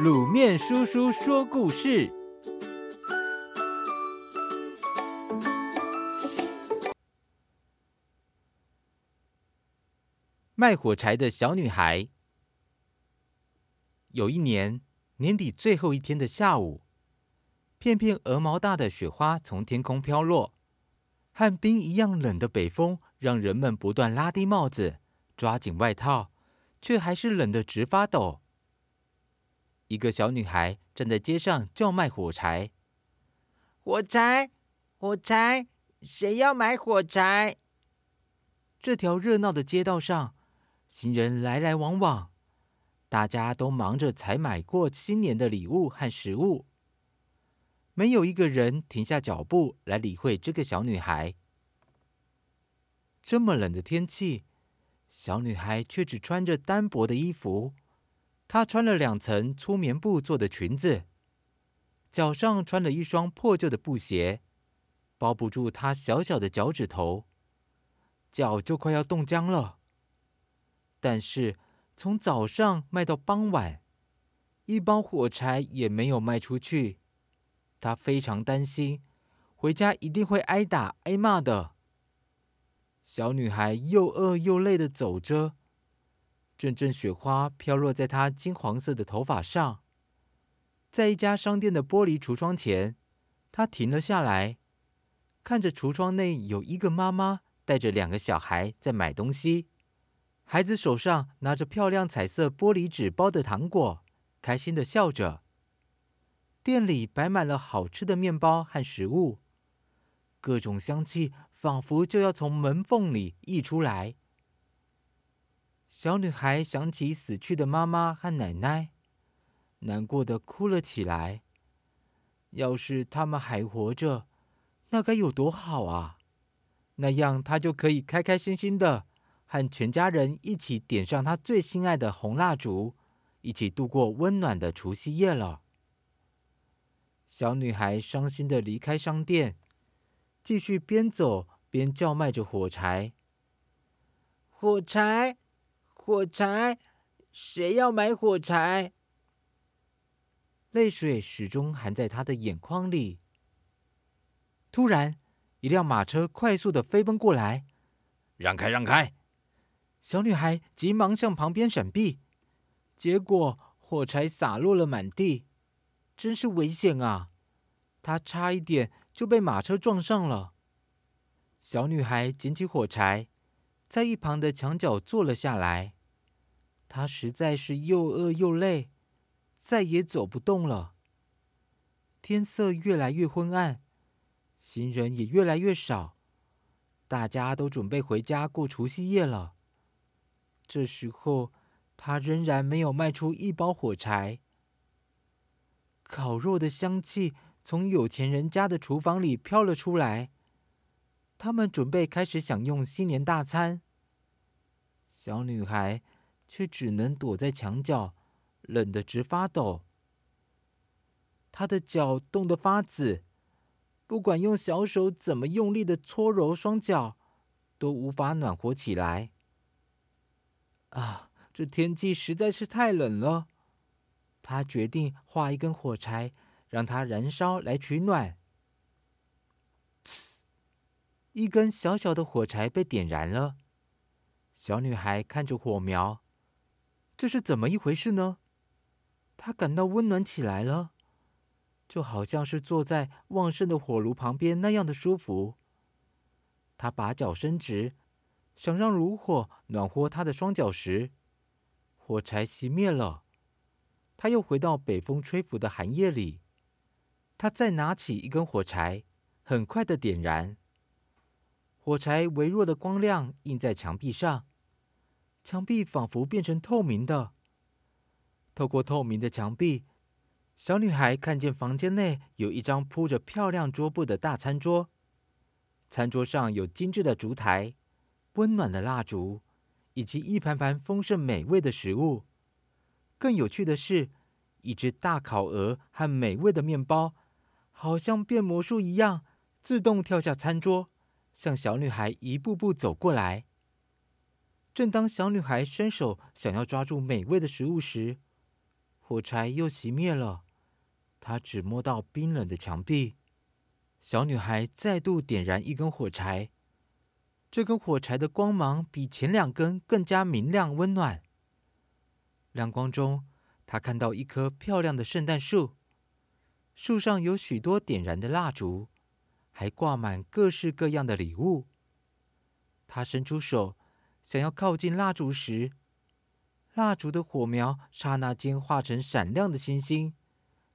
卤面叔叔说故事：卖火柴的小女孩。有一年年底最后一天的下午，片片鹅毛大的雪花从天空飘落，和冰一样冷的北风让人们不断拉低帽子，抓紧外套，却还是冷得直发抖。一个小女孩站在街上叫卖火柴：“火柴，火柴，谁要买火柴？”这条热闹的街道上，行人来来往往，大家都忙着采买过新年的礼物和食物，没有一个人停下脚步来理会这个小女孩。这么冷的天气，小女孩却只穿着单薄的衣服。她穿了两层粗棉布做的裙子，脚上穿了一双破旧的布鞋，包不住她小小的脚趾头，脚就快要冻僵了。但是从早上卖到傍晚，一包火柴也没有卖出去。她非常担心，回家一定会挨打挨骂的。小女孩又饿又累的走着。阵阵雪花飘落在她金黄色的头发上，在一家商店的玻璃橱窗前，她停了下来，看着橱窗内有一个妈妈带着两个小孩在买东西，孩子手上拿着漂亮彩色玻璃纸包的糖果，开心的笑着。店里摆满了好吃的面包和食物，各种香气仿佛就要从门缝里溢出来。小女孩想起死去的妈妈和奶奶，难过的哭了起来。要是他们还活着，那该有多好啊！那样她就可以开开心心的和全家人一起点上她最心爱的红蜡烛，一起度过温暖的除夕夜了。小女孩伤心的离开商店，继续边走边叫卖着火柴。火柴。火柴，谁要买火柴？泪水始终含在他的眼眶里。突然，一辆马车快速的飞奔过来，让开，让开！小女孩急忙向旁边闪避，结果火柴洒落了满地，真是危险啊！她差一点就被马车撞上了。小女孩捡起火柴。在一旁的墙角坐了下来，他实在是又饿又累，再也走不动了。天色越来越昏暗，行人也越来越少，大家都准备回家过除夕夜了。这时候，他仍然没有卖出一包火柴。烤肉的香气从有钱人家的厨房里飘了出来。他们准备开始享用新年大餐，小女孩却只能躲在墙角，冷得直发抖。她的脚冻得发紫，不管用小手怎么用力的搓揉双脚，都无法暖和起来。啊，这天气实在是太冷了。她决定画一根火柴，让它燃烧来取暖。一根小小的火柴被点燃了，小女孩看着火苗，这是怎么一回事呢？她感到温暖起来了，就好像是坐在旺盛的火炉旁边那样的舒服。她把脚伸直，想让炉火暖和她的双脚时，火柴熄灭了。她又回到北风吹拂的寒夜里，她再拿起一根火柴，很快的点燃。火柴微弱的光亮映在墙壁上，墙壁仿佛变成透明的。透过透明的墙壁，小女孩看见房间内有一张铺着漂亮桌布的大餐桌，餐桌上有精致的烛台、温暖的蜡烛，以及一盘盘丰盛美味的食物。更有趣的是，一只大烤鹅和美味的面包，好像变魔术一样，自动跳下餐桌。向小女孩一步步走过来。正当小女孩伸手想要抓住美味的食物时，火柴又熄灭了。她只摸到冰冷的墙壁。小女孩再度点燃一根火柴，这根火柴的光芒比前两根更加明亮温暖。亮光中，她看到一棵漂亮的圣诞树，树上有许多点燃的蜡烛，还挂满各式各样的礼物。她伸出手，想要靠近蜡烛时，蜡烛的火苗刹那间化成闪亮的星星，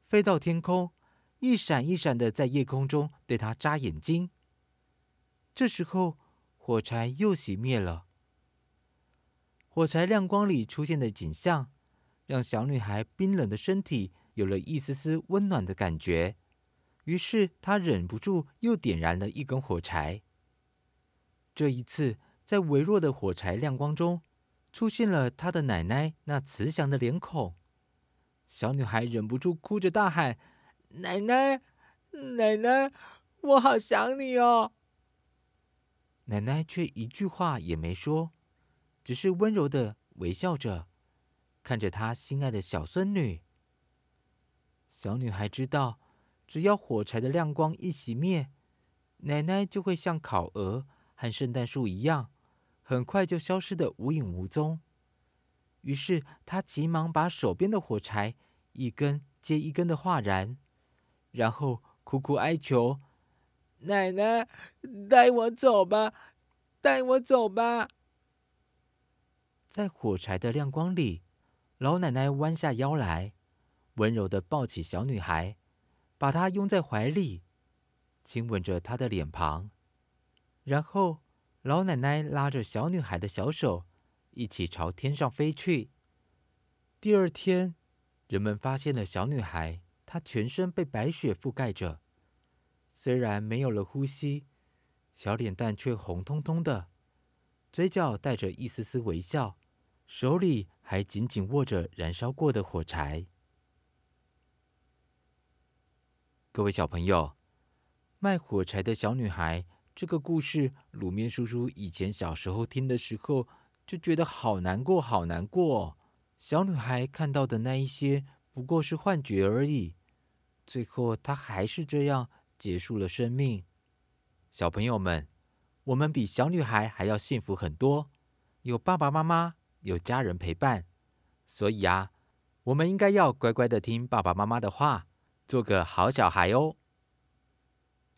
飞到天空，一闪一闪的在夜空中对他眨眼睛。这时候，火柴又熄灭了。火柴亮光里出现的景象，让小女孩冰冷的身体有了一丝丝温暖的感觉。于是，她忍不住又点燃了一根火柴。这一次，在微弱的火柴亮光中，出现了她的奶奶那慈祥的脸孔，小女孩忍不住哭着大喊：“奶奶，奶奶，我好想你哦！”奶奶却一句话也没说，只是温柔的微笑着，看着她心爱的小孙女。小女孩知道，只要火柴的亮光一熄灭，奶奶就会像烤鹅和圣诞树一样。很快就消失的无影无踪。于是他急忙把手边的火柴一根接一根的划燃，然后苦苦哀求：“奶奶，带我走吧，带我走吧！”在火柴的亮光里，老奶奶弯下腰来，温柔的抱起小女孩，把她拥在怀里，亲吻着她的脸庞，然后。老奶奶拉着小女孩的小手，一起朝天上飞去。第二天，人们发现了小女孩，她全身被白雪覆盖着，虽然没有了呼吸，小脸蛋却红彤彤的，嘴角带着一丝丝微笑，手里还紧紧握着燃烧过的火柴。各位小朋友，卖火柴的小女孩。这个故事，鲁面叔叔以前小时候听的时候，就觉得好难过，好难过。小女孩看到的那一些，不过是幻觉而已。最后，她还是这样结束了生命。小朋友们，我们比小女孩还要幸福很多，有爸爸妈妈，有家人陪伴。所以啊，我们应该要乖乖的听爸爸妈妈的话，做个好小孩哦。